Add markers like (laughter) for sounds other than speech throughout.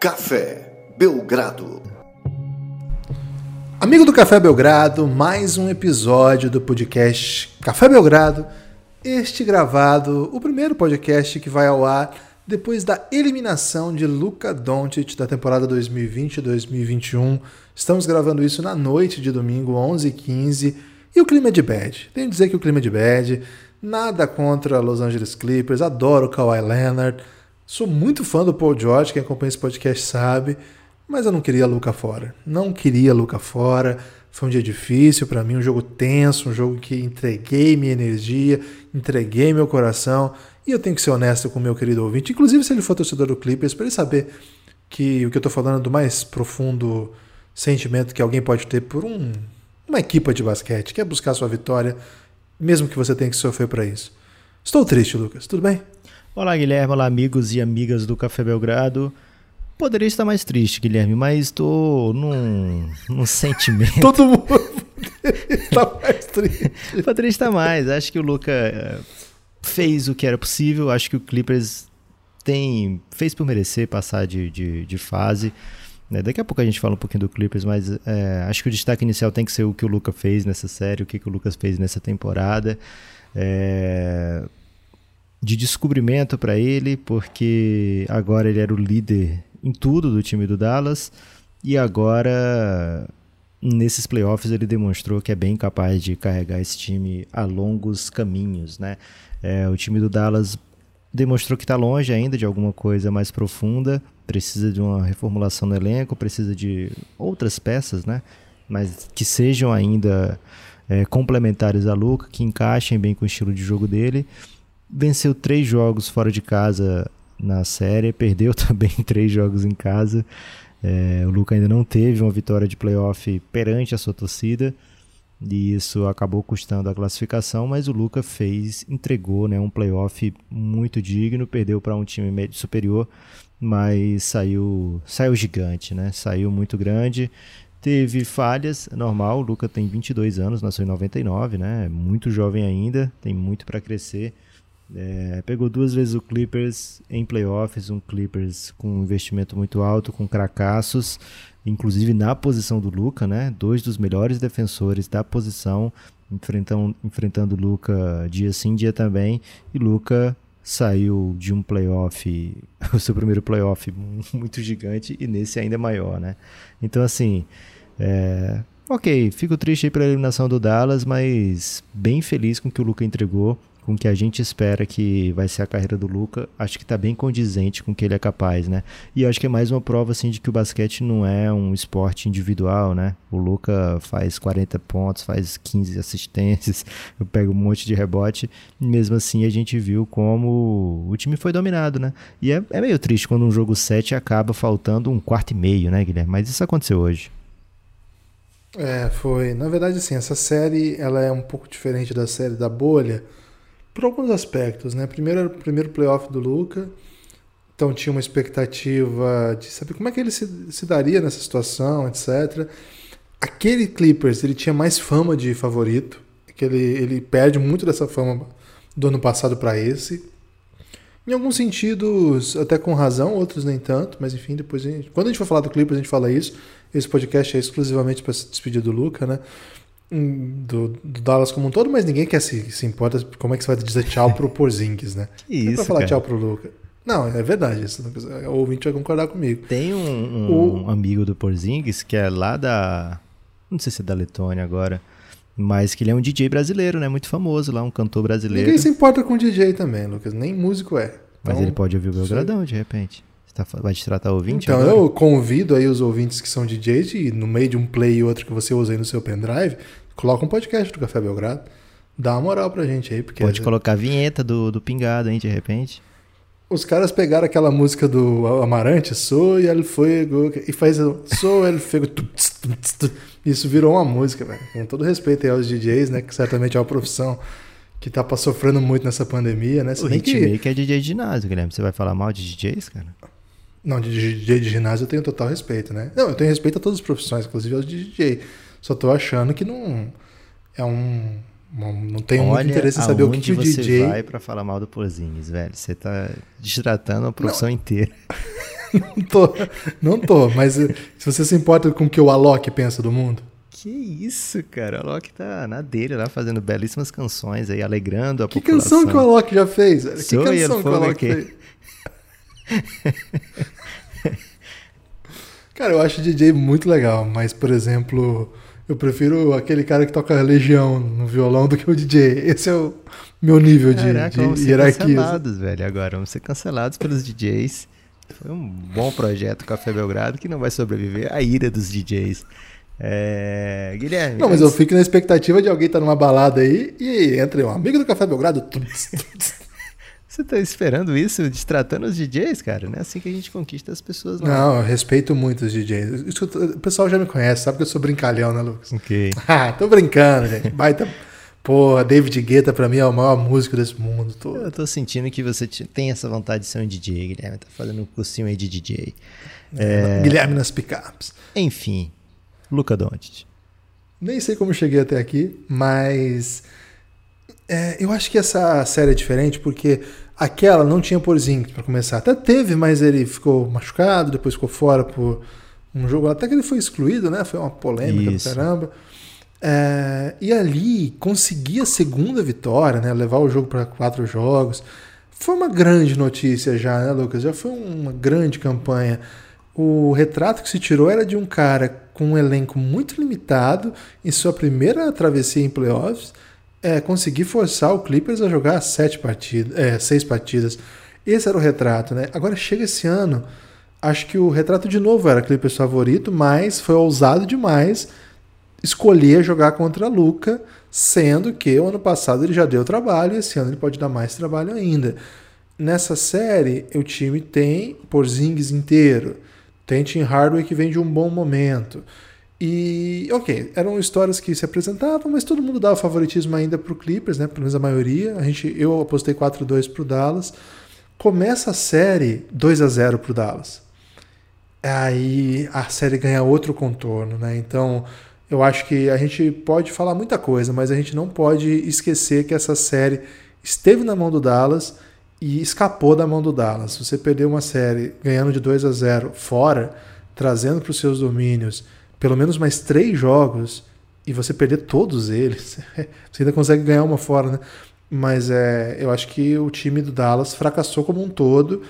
Café Belgrado. Amigo do Café Belgrado, mais um episódio do podcast Café Belgrado. Este gravado, o primeiro podcast que vai ao ar depois da eliminação de Luka Doncic da temporada 2020-2021. Estamos gravando isso na noite de domingo, 11h15, e o clima é de bad. Tenho que dizer que o clima é de bad. Nada contra Los Angeles Clippers, adoro Kawhi Leonard. Sou muito fã do Paul George, quem acompanha esse podcast sabe, mas eu não queria Luca fora. Não queria Luca fora. Foi um dia difícil para mim, um jogo tenso, um jogo que entreguei minha energia, entreguei meu coração, e eu tenho que ser honesto com o meu querido ouvinte, inclusive se ele for torcedor do Clippers, para ele saber que o que eu estou falando é do mais profundo sentimento que alguém pode ter por um, uma equipa de basquete, que é buscar sua vitória mesmo que você tenha que sofrer para isso. Estou triste, Lucas. Tudo bem? Olá, Guilherme. Olá, amigos e amigas do Café Belgrado. Poderia estar mais triste, Guilherme, mas estou num, num (laughs) sentimento. Todo mundo está mais triste. (laughs) Poderia estar mais. Acho que o Luca eh, fez o que era possível. Acho que o Clippers tem fez por merecer passar de, de, de fase. Né? Daqui a pouco a gente fala um pouquinho do Clippers, mas é, acho que o destaque inicial tem que ser o que o Lucas fez nessa série, o que, que o Lucas fez nessa temporada. É, de descobrimento para ele, porque agora ele era o líder em tudo do time do Dallas e agora nesses playoffs ele demonstrou que é bem capaz de carregar esse time a longos caminhos, né? É, o time do Dallas demonstrou que está longe ainda de alguma coisa mais profunda, precisa de uma reformulação no elenco, precisa de outras peças, né? Mas que sejam ainda é, complementares a Luca, que encaixem bem com o estilo de jogo dele. Venceu três jogos fora de casa na série, perdeu (laughs) também três jogos em casa. É, o Luca ainda não teve uma vitória de playoff perante a sua torcida e isso acabou custando a classificação, mas o Luca fez, entregou né, um playoff muito digno, perdeu para um time médio superior mas saiu, saiu gigante, né? Saiu muito grande. Teve falhas, é normal. O Luca tem 22 anos, nasceu em 99, né? É muito jovem ainda, tem muito para crescer. É, pegou duas vezes o Clippers em playoffs, um Clippers com um investimento muito alto, com cracassos, inclusive na posição do Luca, né? Dois dos melhores defensores da posição enfrentando, enfrentando o Luca dia sim, dia também. E Luca saiu de um playoff, (laughs) o seu primeiro playoff (laughs) muito gigante e nesse ainda maior, né? Então, assim, é, ok, fico triste aí pela eliminação do Dallas, mas bem feliz com o que o Luca entregou com o que a gente espera que vai ser a carreira do Luca, acho que está bem condizente com o que ele é capaz, né? E acho que é mais uma prova assim de que o basquete não é um esporte individual, né? O Luca faz 40 pontos, faz 15 assistências, (laughs) eu pego um monte de rebote, mesmo assim a gente viu como o time foi dominado, né? E é, é meio triste quando um jogo 7 acaba faltando um quarto e meio, né, Guilherme? Mas isso aconteceu hoje. É, foi. Na verdade, assim, essa série ela é um pouco diferente da série da bolha, por alguns aspectos, né? Primeiro era o primeiro playoff do Luca, então tinha uma expectativa de saber como é que ele se, se daria nessa situação, etc. Aquele Clippers, ele tinha mais fama de favorito, que ele, ele perde muito dessa fama do ano passado para esse. Em alguns sentidos, até com razão, outros nem tanto, mas enfim, depois a gente, quando a gente for falar do Clippers, a gente fala isso. Esse podcast é exclusivamente para se despedir do Luca, né? Do, do, Dallas como um todo, mas ninguém quer se, se importa como é que você vai dizer tchau pro (laughs) Porzingis, né? Que isso, é pra falar cara. tchau pro Luca. Não, é verdade, isso, o ouvinte vai concordar comigo. Tem um, um o... amigo do Porzingis que é lá da. Não sei se é da Letônia agora. Mas que ele é um DJ brasileiro, né? Muito famoso lá, um cantor brasileiro. Ninguém se importa com DJ também, Lucas. Nem músico é. Então, mas ele pode ouvir o Belgradão, de repente. Tá, vai te tratar ouvinte Então agora? eu convido aí os ouvintes que são DJs e no meio de um play e outro que você usa aí no seu pendrive, coloca um podcast do Café Belgrado. Dá uma moral pra gente aí. Porque Pode colocar a vinheta do, do Pingado, hein, de repente. Os caras pegaram aquela música do Amarante, Sou el Fuego, e faz Sou el Fuego. Isso virou uma música, velho. Com todo respeito aí aos DJs, né? Que certamente é uma profissão que tá sofrendo muito nessa pandemia, né? Se o Hitmaker que... é DJ de ginásio, Guilherme. Você vai falar mal de DJs, cara? Não, de DJ de ginásio eu tenho total respeito, né? Não, eu tenho respeito a todas as profissões, inclusive aos de DJ. Só tô achando que não é um. Não tenho Olha muito interesse em saber o que, que o você DJ. vai para falar mal do Porzingis, velho. Você tá destratando a profissão não. inteira. (laughs) não tô, não tô, mas eh, se você se importa com o que o Alok pensa do mundo. Que isso, cara. O Alok tá na dele lá fazendo belíssimas canções aí, alegrando a que população. canção que o Alok já fez? velho? Que Sou canção que o Alok fez? Cara, eu acho o DJ muito legal, mas, por exemplo, eu prefiro aquele cara que toca Legião no violão do que o DJ. Esse é o meu nível de, Caraca, de vamos ser hierarquia. cancelados, velho, agora. Vamos ser cancelados pelos DJs. Foi um bom projeto Café Belgrado que não vai sobreviver à ira dos DJs. É... Guilherme. Não, mas eu fico na expectativa de alguém estar numa balada aí e entra um amigo do Café Belgrado. (laughs) Você tá esperando isso, destratando os DJs, cara? Não é assim que a gente conquista as pessoas, não. Não, eu respeito muito os DJs. O pessoal já me conhece, sabe que eu sou brincalhão, né, Lucas? Ok. (laughs) Ah, tô brincando, gente. Baita. Porra, David Guetta pra mim é o maior músico desse mundo todo. Eu tô sentindo que você te- tem essa vontade de ser um DJ, Guilherme. Tá fazendo um cursinho aí de DJ. É. Guilherme nas picapes. Enfim, Luca Doncic. Nem sei como cheguei até aqui, mas é, eu acho que essa série é diferente porque aquela não tinha Porzingis para começar. Até teve, mas ele ficou machucado, depois ficou fora por um jogo. Até que ele foi excluído, né? Foi uma polêmica Isso. do caramba. É, e ali conseguir a segunda vitória, né? Levar o jogo para quatro jogos. Foi uma grande notícia já, né, Lucas? Já foi uma grande campanha. O retrato que se tirou era de um cara com um elenco muito limitado em sua primeira travessia em playoffs, é, conseguir forçar o Clippers a jogar sete partidas, é, seis partidas. Esse era o retrato, né? Agora chega esse ano, acho que o retrato de novo era Clippers favorito, mas foi ousado demais escolher jogar contra Luca, sendo que o ano passado ele já deu trabalho e esse ano ele pode dar mais trabalho ainda. Nessa série, o time tem Porzingis inteiro, tem Tim Hardaway que vem de um bom momento. E, ok, eram histórias que se apresentavam, mas todo mundo dava favoritismo ainda para o Clippers, né? Pelo menos a maioria. A gente, eu apostei 4-2 para o Dallas. Começa a série 2 a 0 para o Dallas. Aí a série ganha outro contorno, né? Então, eu acho que a gente pode falar muita coisa, mas a gente não pode esquecer que essa série esteve na mão do Dallas e escapou da mão do Dallas. Você perdeu uma série ganhando de 2 a 0 fora, trazendo para os seus domínios pelo menos mais três jogos e você perder todos eles, (laughs) você ainda consegue ganhar uma fora, né? Mas é, eu acho que o time do Dallas fracassou como um todo.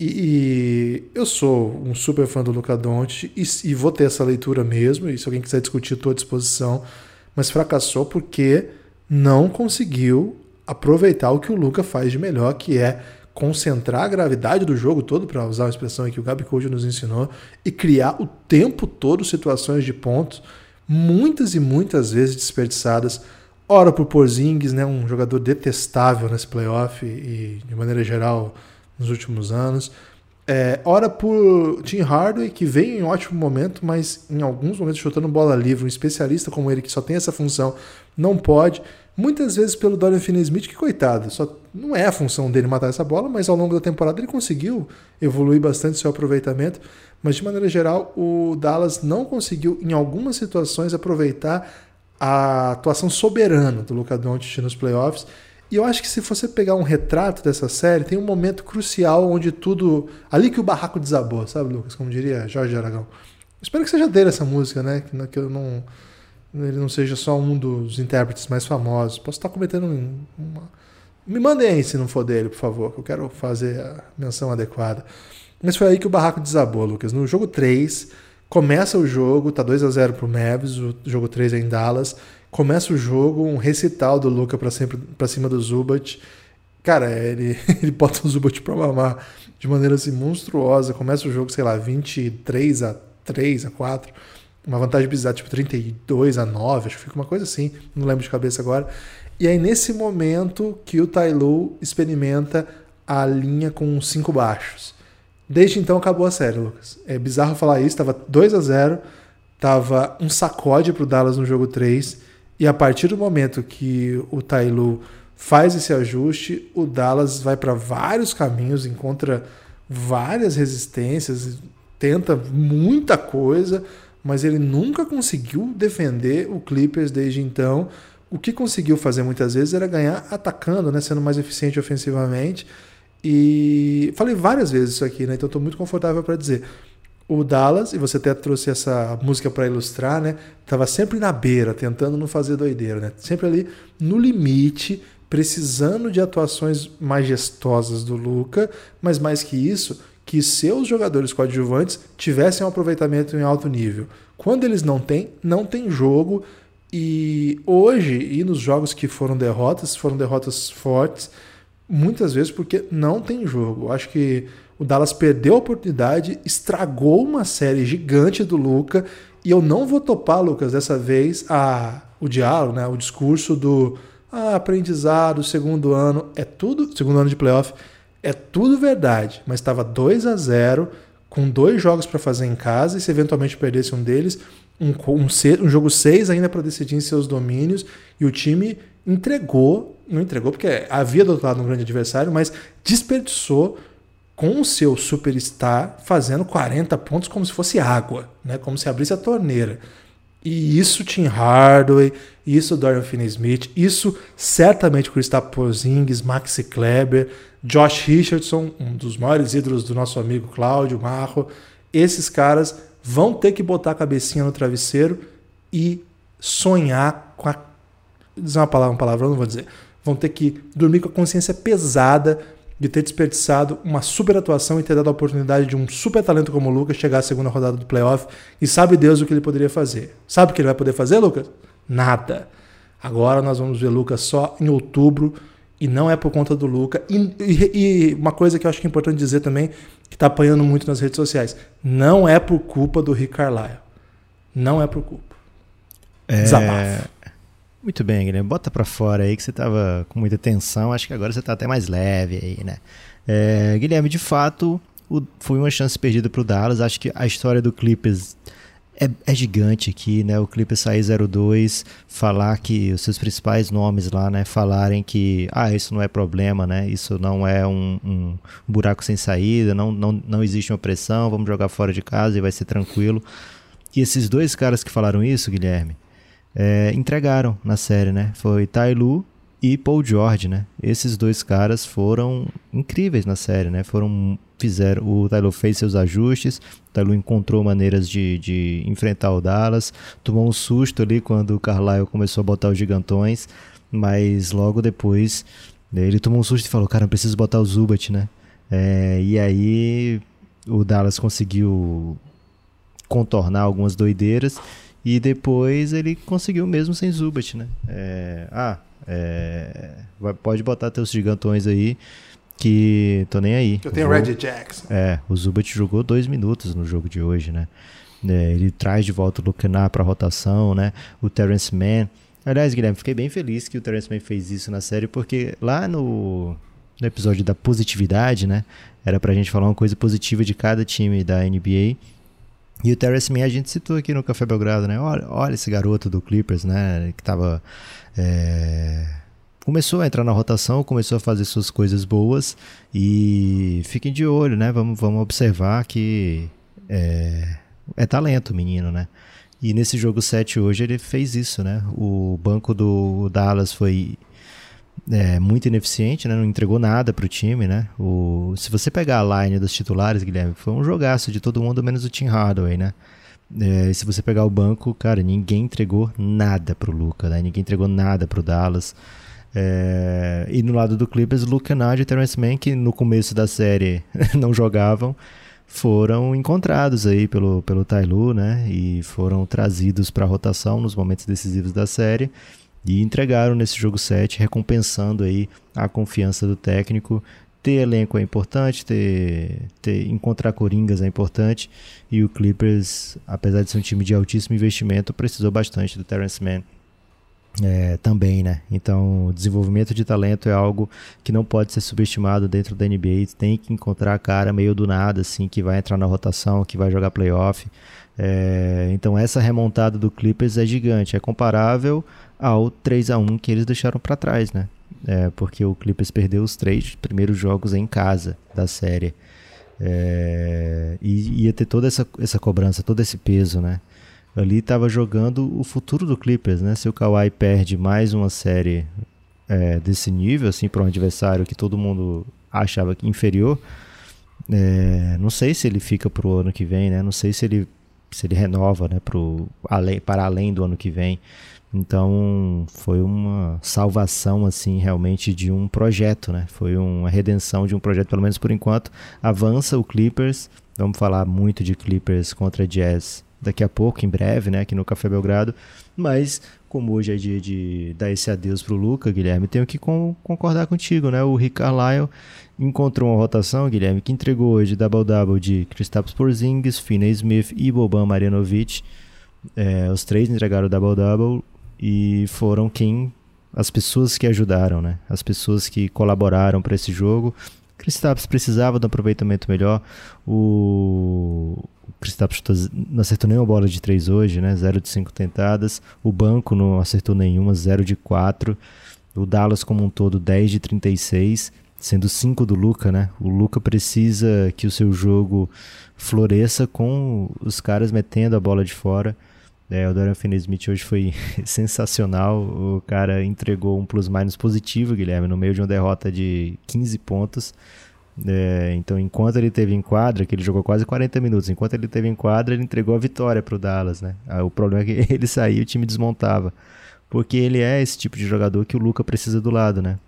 E, e eu sou um super fã do Luca Doncic e, e vou ter essa leitura mesmo. E se alguém quiser discutir, estou à disposição. Mas fracassou porque não conseguiu aproveitar o que o Luca faz de melhor, que é concentrar a gravidade do jogo todo, para usar a expressão que o Gabi Code nos ensinou, e criar o tempo todo situações de pontos, muitas e muitas vezes desperdiçadas. Ora por Porzingis, né, um jogador detestável nesse playoff e, de maneira geral, nos últimos anos. É, ora por Tim Hardaway, que veio em ótimo momento, mas em alguns momentos chutando bola livre. Um especialista como ele, que só tem essa função, não pode. Muitas vezes pelo Dorian Finney-Smith, que coitado, só não é a função dele matar essa bola, mas ao longo da temporada ele conseguiu evoluir bastante seu aproveitamento. Mas de maneira geral, o Dallas não conseguiu, em algumas situações, aproveitar a atuação soberana do Luka Doncic nos playoffs. E eu acho que se você pegar um retrato dessa série, tem um momento crucial onde tudo. Ali que o barraco desabou, sabe, Lucas? Como diria Jorge Aragão. Espero que seja dele essa música, né? Que eu não. Ele não seja só um dos intérpretes mais famosos. Posso estar cometendo um, uma. Me mandem aí se não for dele, por favor, que eu quero fazer a menção adequada. Mas foi aí que o barraco desabou, Lucas. No jogo 3, começa o jogo, tá 2 a 0 pro Mavis, o jogo 3 é em Dallas. Começa o jogo, um recital do Luca pra cima do Zubat. Cara, ele, (laughs) ele bota o Zubat pra mamar de maneira assim monstruosa. Começa o jogo, sei lá, 23 a 3 a 4. Uma vantagem bizarra, tipo 32 a 9, acho que fica uma coisa assim, não lembro de cabeça agora. E aí, nesse momento que o Tailu experimenta a linha com cinco baixos. Desde então acabou a série, Lucas. É bizarro falar isso, tava 2 a 0 tava um sacode pro Dallas no jogo 3, e a partir do momento que o Tailu faz esse ajuste, o Dallas vai para vários caminhos, encontra várias resistências, tenta muita coisa, mas ele nunca conseguiu defender o Clippers desde então. O que conseguiu fazer muitas vezes era ganhar atacando, né, sendo mais eficiente ofensivamente. E falei várias vezes isso aqui, né? Então estou muito confortável para dizer. O Dallas, e você até trouxe essa música para ilustrar, né? Tava sempre na beira, tentando não fazer doideira, né? Sempre ali no limite, precisando de atuações majestosas do Luca, mas mais que isso, que seus jogadores coadjuvantes tivessem um aproveitamento em alto nível. Quando eles não têm, não tem jogo. E hoje, e nos jogos que foram derrotas, foram derrotas fortes, muitas vezes porque não tem jogo. Acho que o Dallas perdeu a oportunidade, estragou uma série gigante do Luca, e eu não vou topar, Lucas, dessa vez a, o diálogo, né, o discurso do ah, aprendizado, segundo ano, é tudo, segundo ano de playoff, é tudo verdade, mas estava 2 a 0 com dois jogos para fazer em casa, e se eventualmente perdesse um deles, um, um, um jogo 6 ainda para decidir em seus domínios, e o time entregou, não entregou porque havia do outro lado um grande adversário, mas desperdiçou com o seu superstar fazendo 40 pontos como se fosse água, né? como se abrisse a torneira. E isso Tim Hardaway, isso Dorian Finney-Smith, isso certamente Kristaps Porzingis, Maxi Kleber, Josh Richardson, um dos maiores ídolos do nosso amigo Cláudio Marro. Esses caras vão ter que botar a cabecinha no travesseiro e sonhar com a dizer uma palavra, uma palavra, não vou dizer. Vão ter que dormir com a consciência pesada de ter desperdiçado uma super atuação e ter dado a oportunidade de um super talento como o Lucas chegar à segunda rodada do playoff e sabe Deus o que ele poderia fazer. Sabe o que ele vai poder fazer, Lucas? Nada. Agora nós vamos ver Lucas só em outubro e não é por conta do Lucas. E, e, e, uma coisa que eu acho que é importante dizer também, que está apanhando muito nas redes sociais, não é por culpa do Rick Carlisle. Não é por culpa. É... Desabafo. Muito bem, Guilherme. Bota para fora aí que você tava com muita tensão. Acho que agora você tá até mais leve aí, né? É, Guilherme, de fato, o, foi uma chance perdida pro Dallas. Acho que a história do Clippers é, é gigante aqui, né? O Clippers sair 0-2, falar que os seus principais nomes lá, né? Falarem que, ah, isso não é problema, né? Isso não é um, um buraco sem saída, não, não, não existe uma pressão, vamos jogar fora de casa e vai ser tranquilo. E esses dois caras que falaram isso, Guilherme, é, entregaram na série, né? Foi Tai Lu e Paul George, né? Esses dois caras foram incríveis na série, né? Foram fizeram o Taylor fez seus ajustes, o Taylor encontrou maneiras de, de enfrentar o Dallas, tomou um susto ali quando o Carlisle começou a botar os gigantões, mas logo depois ele tomou um susto e falou, cara, eu preciso botar o Zubat, né? É, e aí o Dallas conseguiu contornar algumas doideiras e depois ele conseguiu mesmo sem Zubat, né? É, ah, é, pode botar teus gigantões aí que tô nem aí. Eu tenho Reggie Jackson. É, o Zubat jogou dois minutos no jogo de hoje, né? É, ele traz de volta o Lukenar pra rotação, né? O Terence Mann. Aliás, Guilherme, fiquei bem feliz que o Terence Mann fez isso na série, porque lá no, no episódio da positividade, né? Era pra gente falar uma coisa positiva de cada time da NBA. E o Terence Mann a gente citou aqui no Café Belgrado, né? Olha, olha esse garoto do Clippers, né? Que tava. É... Começou a entrar na rotação, começou a fazer suas coisas boas e fiquem de olho, né? Vamos, vamos observar que é, é talento, menino, né? E nesse jogo 7 hoje ele fez isso, né? O banco do Dallas foi é, muito ineficiente, né? não entregou nada para o time. Né? O, se você pegar a line dos titulares, Guilherme, foi um jogaço de todo mundo, menos o Tim Hardaway. Né? É, se você pegar o banco, cara, ninguém entregou nada pro Luca, né? ninguém entregou nada pro Dallas. É, e no lado do Clippers, Luke Kennard e Terence Mann, que no começo da série (laughs) não jogavam, foram encontrados aí pelo, pelo Tailu, né? E foram trazidos para rotação nos momentos decisivos da série e entregaram nesse jogo 7, recompensando aí a confiança do técnico. Ter elenco é importante, ter, ter encontrar coringas é importante e o Clippers, apesar de ser um time de altíssimo investimento, precisou bastante do Terrence Mann é, também, né? Então, desenvolvimento de talento é algo que não pode ser subestimado dentro da NBA. Tem que encontrar a cara meio do nada, assim, que vai entrar na rotação, que vai jogar playoff. É, então, essa remontada do Clippers é gigante, é comparável ao 3 a 1 que eles deixaram para trás, né? É, porque o Clippers perdeu os três primeiros jogos em casa da série. É, e ia ter toda essa, essa cobrança, todo esse peso, né? Ali estava jogando o futuro do Clippers, né? Se o Kawhi perde mais uma série é, desse nível, assim, para um adversário que todo mundo achava inferior. É, não sei se ele fica pro ano que vem, né? Não sei se ele se ele renova, né, pro, além, para além do ano que vem. Então foi uma salvação assim realmente de um projeto, né? Foi uma redenção de um projeto, pelo menos por enquanto. Avança o Clippers. Vamos falar muito de Clippers contra Jazz daqui a pouco, em breve, né? Aqui no Café Belgrado. Mas como hoje é dia de dar esse adeus pro Luca, Guilherme, tenho que com, concordar contigo, né? O Rick Carlisle encontrou uma rotação, Guilherme, que entregou hoje double-double de Kristaps Porzingis, Finney Smith e Boban Marjanovic. É, os três entregaram double-double e foram quem as pessoas que ajudaram, né? As pessoas que colaboraram para esse jogo. Kristaps precisava de um aproveitamento melhor. O Kristaps não acertou nenhuma bola de 3 hoje, né? 0 de 5 tentadas. O banco não acertou nenhuma, 0 de 4. O Dallas como um todo 10 de 36, sendo 5 do Luca, né? O Luca precisa que o seu jogo floresça com os caras metendo a bola de fora. É, o Dorian Finney-Smith hoje foi (laughs) sensacional. O cara entregou um plus-minus positivo, Guilherme, no meio de uma derrota de 15 pontos. É, então, enquanto ele teve em quadra, que ele jogou quase 40 minutos, enquanto ele teve em quadra, ele entregou a vitória para o Dallas, né? Ah, o problema é que (laughs) ele saía e o time desmontava. Porque ele é esse tipo de jogador que o Luca precisa do lado, né?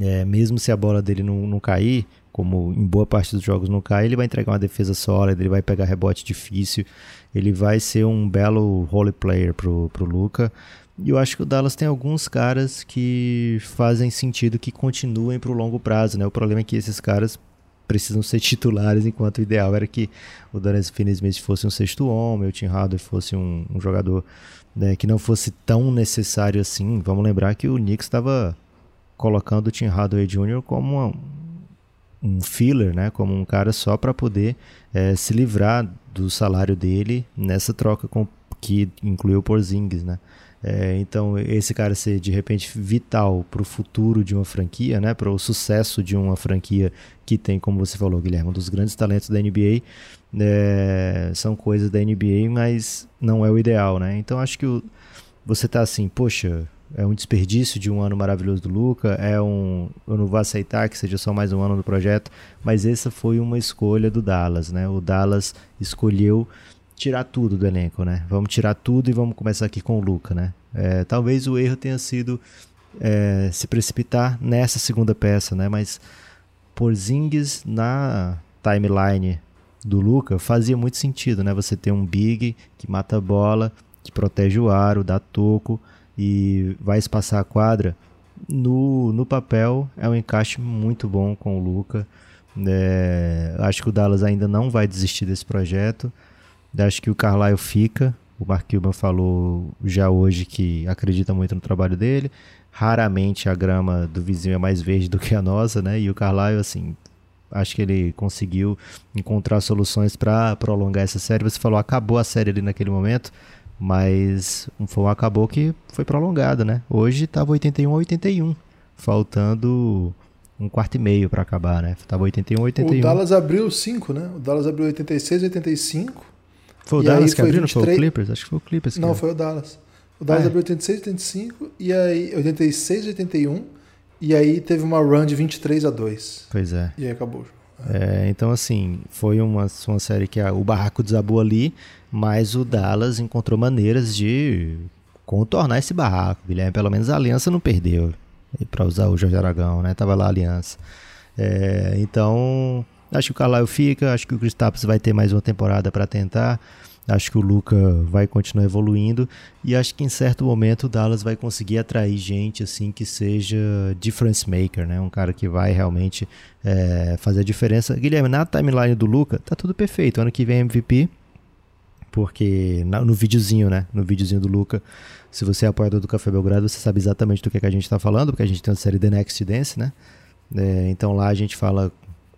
É, mesmo se a bola dele não, não cair, como em boa parte dos jogos não cai, ele vai entregar uma defesa sólida, ele vai pegar rebote difícil, ele vai ser um belo role player pro, pro Luca. E eu acho que o Dallas tem alguns caras que fazem sentido que continuem pro longo prazo, né? O problema é que esses caras precisam ser titulares, enquanto o ideal era que o Dorian Finney-Smith fosse um sexto homem, o Tim Hardaway fosse um, um jogador né, que não fosse tão necessário assim. Vamos lembrar que o Knicks estava colocando o Tim Hardaway Jr. como uma, um filler, né, como um cara só para poder é, se livrar do salário dele nessa troca com, que incluiu o Porzingis, né? É, então esse cara ser de repente vital para o futuro de uma franquia, né, para o sucesso de uma franquia que tem, como você falou, Guilherme, um dos grandes talentos da NBA, é, são coisas da NBA, mas não é o ideal, né? Então acho que o, você tá assim, poxa, é um desperdício de um ano maravilhoso do Luca, é um, eu não vou aceitar que seja só mais um ano do projeto, mas essa foi uma escolha do Dallas, né? O Dallas escolheu tirar tudo do elenco, né? Vamos tirar tudo e vamos começar aqui com o Luca, né? É, talvez o erro tenha sido é, se precipitar nessa segunda peça, né? Mas Porzingis na timeline do Luca fazia muito sentido, né? Você ter um big que mata a bola, que protege o aro, dá toco, e vai espaçar a quadra, no, no papel é um encaixe muito bom com o Luca. É, acho que o Dallas ainda não vai desistir desse projeto. Acho que o Carlisle fica. O Mark Cuban falou já hoje que acredita muito no trabalho dele. Raramente a grama do vizinho é mais verde do que a nossa, né? E o Carlisle, assim, acho que ele conseguiu encontrar soluções para prolongar essa série. Você falou, acabou a série ali naquele momento. Mas foi um acabou que foi prolongado, né? Hoje estava 81 a 81, faltando um quarto e meio para acabar, né? Tava 81 a 81. O Dallas abriu 5, né? O Dallas abriu 86 a 85. Foi o Dallas que abriu, 23... não foi o Clippers? Acho que foi o Clippers. Não, foi o Dallas. O Dallas ah, é. abriu 86 a 85 e aí 86 a 81 e aí teve uma run de 23 a 2. Pois é. E aí acabou. É, então, assim, foi uma, uma série que a, o barraco desabou ali, mas o Dallas encontrou maneiras de contornar esse barraco. Guilherme, pelo menos a aliança não perdeu. Para usar o Jorge Aragão, né? Tava lá a aliança. É, então, acho que o Carlisle fica, acho que o Kristaps vai ter mais uma temporada para tentar. Acho que o Luca vai continuar evoluindo e acho que em certo momento o Dallas vai conseguir atrair gente assim que seja difference maker, né? Um cara que vai realmente é, fazer a diferença. Guilherme, na timeline do Luca tá tudo perfeito. Ano que vem é MVP, porque no videozinho, né? No videozinho do Luca, se você é apoiador do Café Belgrado, você sabe exatamente do que, é que a gente está falando, porque a gente tem a série The Next Dance, né? É, então lá a gente fala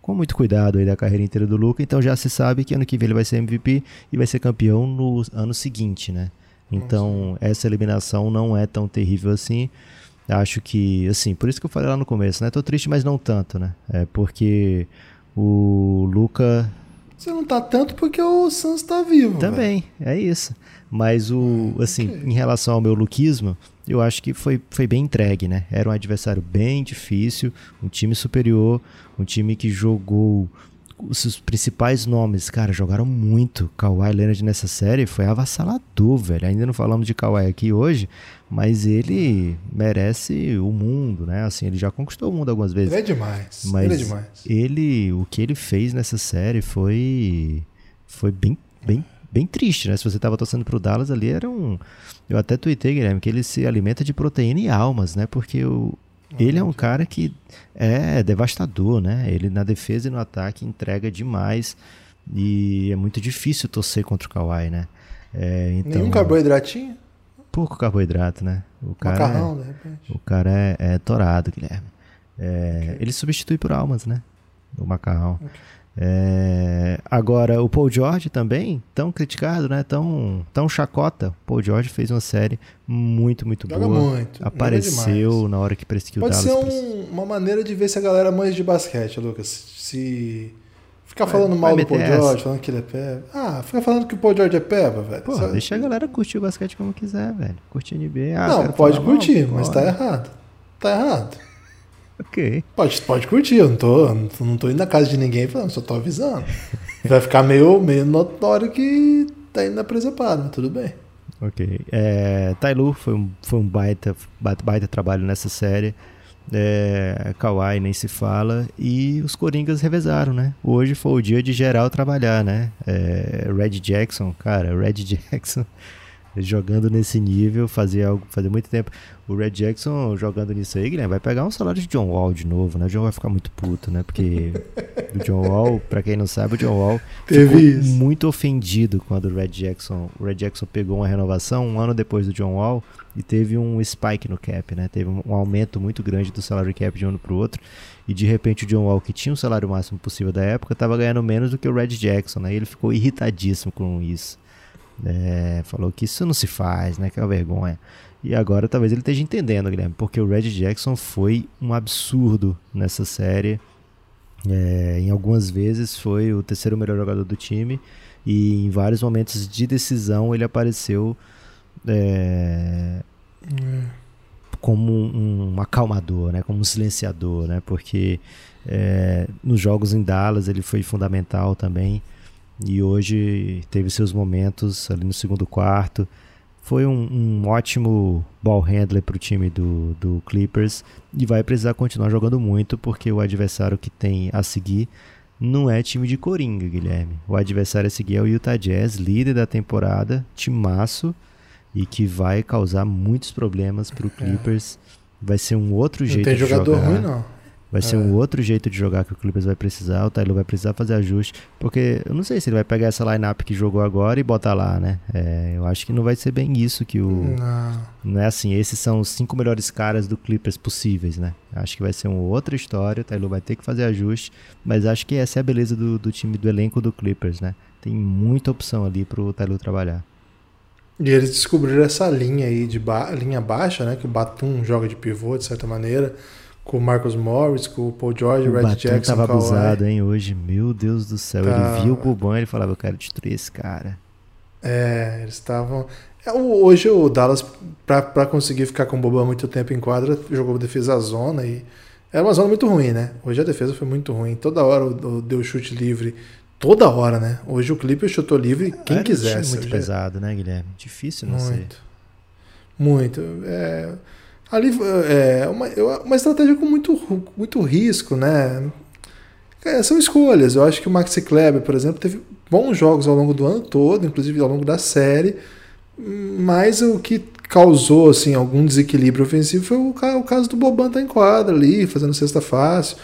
com muito cuidado aí da carreira inteira do Luca, então já se sabe que ano que vem ele vai ser MVP e vai ser campeão no ano seguinte, né? Então, essa eliminação não é tão terrível assim. Acho que, assim, por isso que eu falei lá no começo, né? Tô triste, mas não tanto, né? É porque o Luca Você não tá tanto porque o Suns tá vivo. Também, velho. é isso. Mas o, assim, okay. em relação ao meu luquismo, eu acho que foi, foi bem entregue, né? Era um adversário bem difícil, um time superior, um time que jogou os principais nomes, cara, jogaram muito. Kawhi Leonard nessa série foi avassalador, velho. Ainda não falamos de Kawhi aqui hoje, mas ele merece o mundo, né? Assim, ele já conquistou o mundo algumas vezes. Ele é demais. Mas ele é demais. Ele, o que ele fez nessa série foi foi bem bem bem triste, né? Se você tava torcendo pro Dallas ali, era um eu até tuitei, Guilherme, que ele se alimenta de proteína e almas, né? Porque o, ele é um cara que é devastador, né? Ele na defesa e no ataque entrega demais e é muito difícil torcer contra o Kawhi, né? É, então, Nenhum carboidratinho? Pouco carboidrato, né? O cara Macarrão, é, de repente. O cara é, é torado, Guilherme. É, okay. Ele substitui por almas, né? O macarrão. Okay. É, agora, o Paul George também, tão criticado, né? Tão, tão chacota. O Paul George fez uma série muito, muito Joga boa. Muito, Apareceu na hora que, que o Pode Dallas... ser um, uma maneira de ver se a galera manja de basquete, Lucas. Se ficar falando mal do Paul essa. George, falando que ele é peba. Ah, fica falando que o Paul George é peba, velho. Pô, deixa a galera curtir o basquete como quiser, velho. Curtir NBA. Ah, não, pode curtir, mal, mas tá errado. Tá errado. Ok. Pode, pode curtir, eu não tô, não tô indo na casa de ninguém falando, só tô avisando. (laughs) Vai ficar meio, meio notório que tá indo na presepada, mas tudo bem. Ok. É, Tailu foi um, foi um baita, baita trabalho nessa série. É, Kawhi nem se fala. E os Coringas revezaram, né? Hoje foi o dia de geral trabalhar, né? É, Red Jackson, cara, Red (laughs) Jackson jogando nesse nível, fazia algo, fazia muito tempo. O Red Jackson jogando nisso aí, Guilherme, vai pegar um salário de John Wall de novo, né? O John vai ficar muito puto, né? Porque (laughs) o John Wall, pra quem não sabe, o John Wall ficou isso. muito ofendido quando o Red Jackson, o Red Jackson pegou uma renovação um ano depois do John Wall e teve um spike no cap, né? Teve um, um aumento muito grande do salário cap de um ano pro outro. E de repente o John Wall, que tinha o salário máximo possível da época, estava ganhando menos do que o Red Jackson, né? E ele ficou irritadíssimo com isso. É, falou que isso não se faz, né? Que é uma vergonha. E agora talvez ele esteja entendendo, Guilherme, porque o Red Jackson foi um absurdo nessa série. É, em algumas vezes foi o terceiro melhor jogador do time e em vários momentos de decisão ele apareceu é, como um, um, acalmador, né? como um silenciador, né? porque é, nos jogos em Dallas ele foi fundamental também e hoje teve seus momentos ali no segundo quarto. Foi um, um ótimo ball handler para o time do, do Clippers e vai precisar continuar jogando muito porque o adversário que tem a seguir não é time de Coringa, Guilherme. O adversário a seguir é o Utah Jazz, líder da temporada, timaço e que vai causar muitos problemas para o é. Clippers. Vai ser um outro não jeito de jogar. Não tem jogador ruim, não. Vai ser é. um outro jeito de jogar que o Clippers vai precisar, o Tyler vai precisar fazer ajuste, porque eu não sei se ele vai pegar essa lineup que jogou agora e botar lá, né? É, eu acho que não vai ser bem isso que o. Não. não é assim, esses são os cinco melhores caras do Clippers possíveis, né? Acho que vai ser uma outra história, o Tyler vai ter que fazer ajuste, mas acho que essa é a beleza do, do time, do elenco do Clippers, né? Tem muita opção ali pro Tyler trabalhar. E eles descobriram essa linha aí de ba linha baixa, né? Que o Batum joga de pivô, de certa maneira com o Marcus Morris, com o Paul George, o Red Batum Jackson. tava abusado, hein, hoje. Meu Deus do céu. Tá... Ele viu o Boban e ele falava, eu quero destruir esse cara. É, eles estavam. É, hoje o Dallas, para conseguir ficar com o Boban muito tempo em quadra, jogou defesa zona e. Era uma zona muito ruim, né? Hoje a defesa foi muito ruim. Toda hora deu chute livre. Toda hora, né? Hoje o Clipper chutou livre quem Era quisesse. muito pesado, né, Guilherme? Difícil não muito. ser. Muito. É, ali é uma, uma estratégia com muito, muito risco, né? É, são escolhas. Eu acho que o Maxi Kleber, por exemplo, teve bons jogos ao longo do ano todo, inclusive ao longo da série, mas o que causou assim algum desequilíbrio ofensivo foi o, caso do Boban estar tá em quadra ali, fazendo cesta fácil,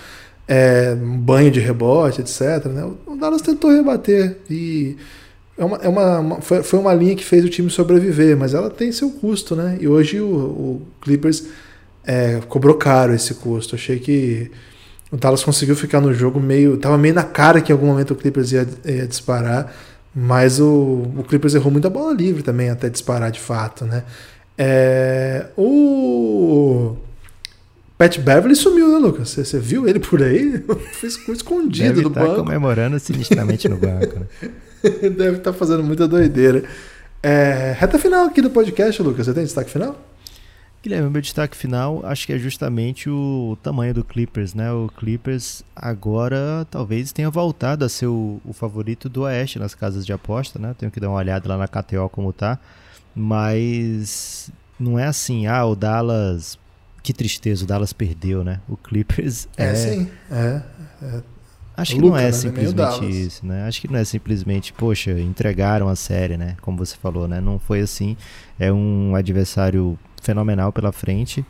é, um banho de rebote, etc. Né? O Dallas tentou rebater e é uma, é uma, uma, foi uma linha que fez o time sobreviver, mas ela tem seu custo, né? E hoje o, o Clippers é, cobrou caro esse custo. Achei que o Dallas conseguiu ficar no jogo meio. Tava meio na cara que em algum momento o Clippers ia, ia disparar, mas o, o Clippers errou muita bola livre também até disparar de fato, né? É, o Pat Beverly sumiu, né, Lucas? Você, você viu ele por aí? (laughs) Fez escondido Deve do tá banco. comemorando sinistramente no banco. Né? (laughs) Deve estar fazendo muita doideira. É, reta final aqui do podcast, Lucas. Você tem destaque final? Guilherme, meu destaque final acho que é justamente o tamanho do Clippers, né? O Clippers agora talvez tenha voltado a ser o, o favorito do Oeste nas casas de aposta, né? Tenho que dar uma olhada lá na KTO como tá. Mas não é assim, ah, o Dallas. Que tristeza, o Dallas perdeu, né? O Clippers É, é. sim. É, é. Acho que Luka, não é né? Simplesmente isso, né? Acho que não é simplesmente, poxa, entregaram a série, né? Como você falou, né? Não foi assim. É um adversário fenomenal pela frente.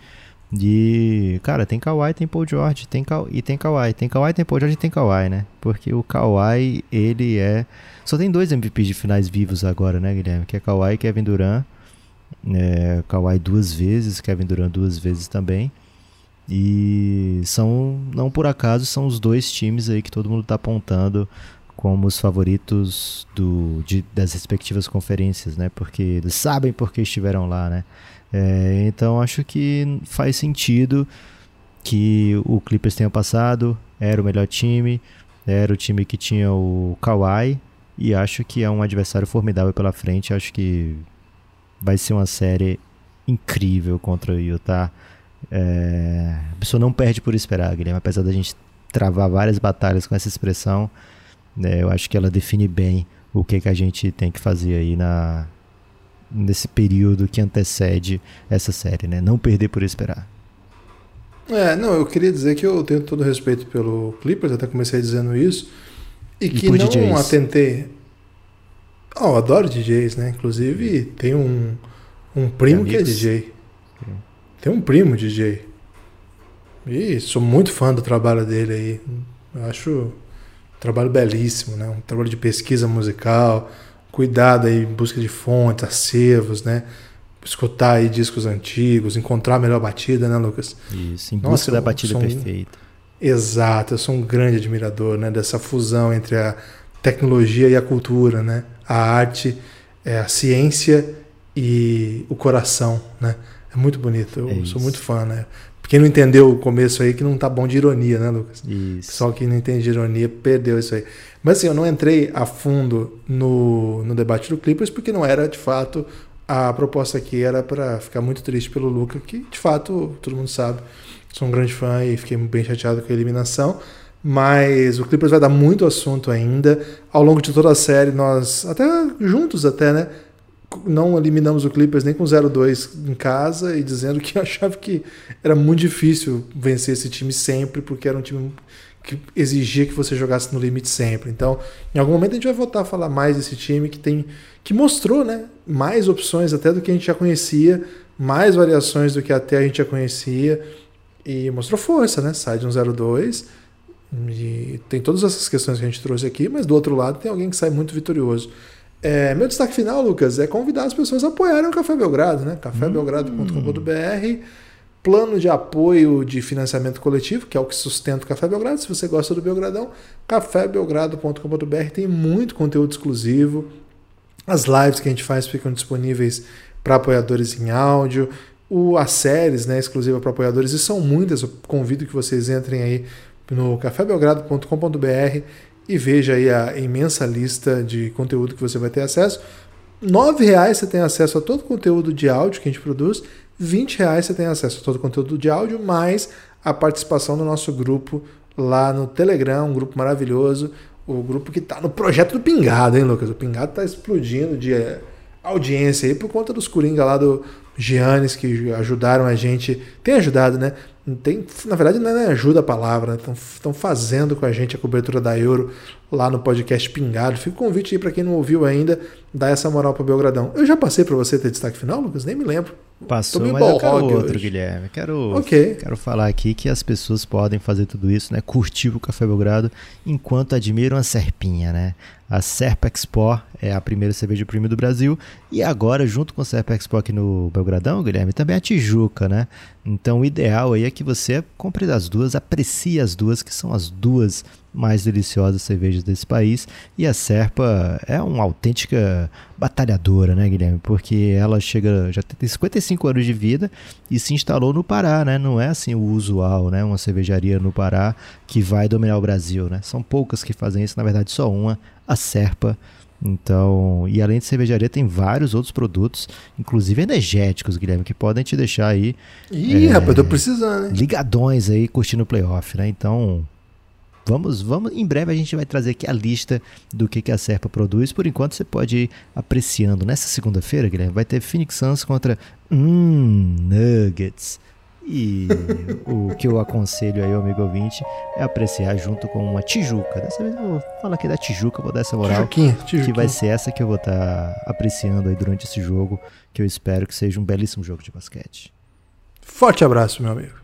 E, cara, tem Kawhi, tem Paul George, tem Ka e tem Kawhi. Tem Kawhi, tem Paul George e tem Kawhi, né? Porque o Kawhi, ele é... Só tem dois MVPs de finais vivos agora, né, Guilherme? Que é Kawhi e Kevin Durant. É, Kawhi duas vezes, Kevin Durant duas vezes também. E são, não por acaso, são os dois times aí que todo mundo está apontando como os favoritos do, de, das respectivas conferências, né? Porque eles sabem porque estiveram lá, né? É, então acho que faz sentido que o Clippers tenha passado, era o melhor time, era o time que tinha o Kawhi e acho que é um adversário formidável pela frente. Acho que vai ser uma série incrível contra o Utah. É, a pessoa não perde por esperar, Guilherme. Apesar da gente travar várias batalhas com essa expressão, né, eu acho que ela define bem o que, que a gente tem que fazer aí na, nesse período que antecede essa série, né? Não perder por esperar. É, não, eu queria dizer que eu tenho todo respeito pelo Clippers, até comecei dizendo isso, e, E que não DJs? atentei. Oh, eu adoro DJs, né? Inclusive, tem um, um primo que é? DJ. Tem um primo DJ. E sou muito fã do trabalho dele aí. Eu acho um trabalho belíssimo, né? Um trabalho de pesquisa musical, cuidado aí em busca de fontes, acervos, né? Escutar aí discos antigos, encontrar a melhor batida, né, Lucas? Isso, em Nossa, busca da eu batida um- perfeita. Exato, eu sou um grande admirador né, dessa fusão entre a tecnologia e a cultura, né? A arte, é, a ciência e o coração, né? É muito bonito, eu É sou muito fã, né? Quem não entendeu o começo aí, que não tá bom de ironia, né, Lucas? Isso. pessoal que não entende de ironia perdeu isso aí. Mas assim, eu não entrei a fundo no, no debate do Clippers porque não era de fato a proposta aqui era para ficar muito triste pelo Luca, que de fato todo mundo sabe. Sou um grande fã e fiquei bem chateado com a eliminação. Mas o Clippers vai dar muito assunto ainda. Ao longo de toda a série, nós, até juntos até, né? Não eliminamos o Clippers nem com 0-2 em casa e dizendo que (laughs) achava que era muito difícil vencer esse time sempre, porque era um time que exigia que você jogasse no limite sempre. Então, em algum momento a gente vai voltar a falar mais desse time que tem que mostrou, né, mais opções até do que a gente já conhecia, mais variações do que até a gente já conhecia e mostrou força, né? Sai de um 0-2 e tem todas essas questões que a gente trouxe aqui, mas do outro lado tem alguém que sai muito vitorioso. É, meu destaque final, Lucas, é convidar as pessoas a apoiarem o Café Belgrado, né? cafébelgrado.com.br plano de apoio de financiamento coletivo, que é o que sustenta o Café Belgrado. Se você gosta do Belgradão, cafébelgrado.com.br tem muito conteúdo exclusivo. As lives que a gente faz ficam disponíveis para apoiadores em áudio. O, as séries né, exclusivas para apoiadores, e são muitas. Eu convido que vocês entrem aí no cafébelgrado.com.br e veja aí a imensa lista de conteúdo que você vai ter acesso. R$ 9,00 você tem acesso a todo o conteúdo de áudio que a gente produz. R$ 20,00 você tem acesso a todo o conteúdo de áudio, mais a participação do nosso grupo lá no Telegram, um grupo maravilhoso. O grupo que está no projeto do Pingado, hein, Lucas? O Pingado está explodindo de eh, audiência aí por conta dos Coringa lá do Giannis que ajudaram a gente. Tem ajudado, né? Tem, na verdade, não é ajuda a palavra, estão fazendo com a gente a cobertura da Euro lá no podcast Pingado. Fica o convite aí para quem não ouviu ainda, dar essa moral para Belgradão. Eu já passei para você ter destaque final, Lucas? Nem me lembro. Passou, mas eu quero outro, hoje. Guilherme. Quero, Ok. quero falar aqui que as pessoas podem fazer tudo isso, né? Curtir o Café Belgrado enquanto admiram a Serpinha, né? A Serpa Expo é a primeira cerveja premium do Brasil e agora, junto com a Serpa Expo aqui no Belgradão, Guilherme, também a Tijuca, né? Então o ideal aí é que você compre das duas, aprecie as duas, que são as duas mais deliciosas cervejas desse país. E a Serpa é uma autêntica batalhadora, né, Guilherme? Porque ela chega, já tem 55 anos de vida e se instalou no Pará, né? Não é assim o usual, né? Uma cervejaria no Pará que vai dominar o Brasil, né? São poucas que fazem isso, na verdade só uma, a Serpa. Então, e além de cervejaria, tem vários outros produtos, inclusive energéticos, Guilherme, que podem te deixar aí. Ih, é, rapaz, tô precisando, hein? Ligadões aí curtindo o playoff, né? Então, Vamos, vamos, em breve a gente vai trazer aqui a lista do que, que a Serpa produz. Por enquanto você pode ir apreciando. Nessa segunda-feira, Guilherme, vai ter Phoenix Suns contra hum, Nuggets. E o que eu aconselho aí, amigo ouvinte, é apreciar junto com uma Tijuca. Dessa vez eu vou falar aqui da Tijuca, vou dar essa moral. Tijuquinha, Tijuquinha. Que vai ser essa que eu vou estar tá apreciando aí durante esse jogo, que eu espero que seja um belíssimo jogo de basquete. Forte abraço, meu amigo.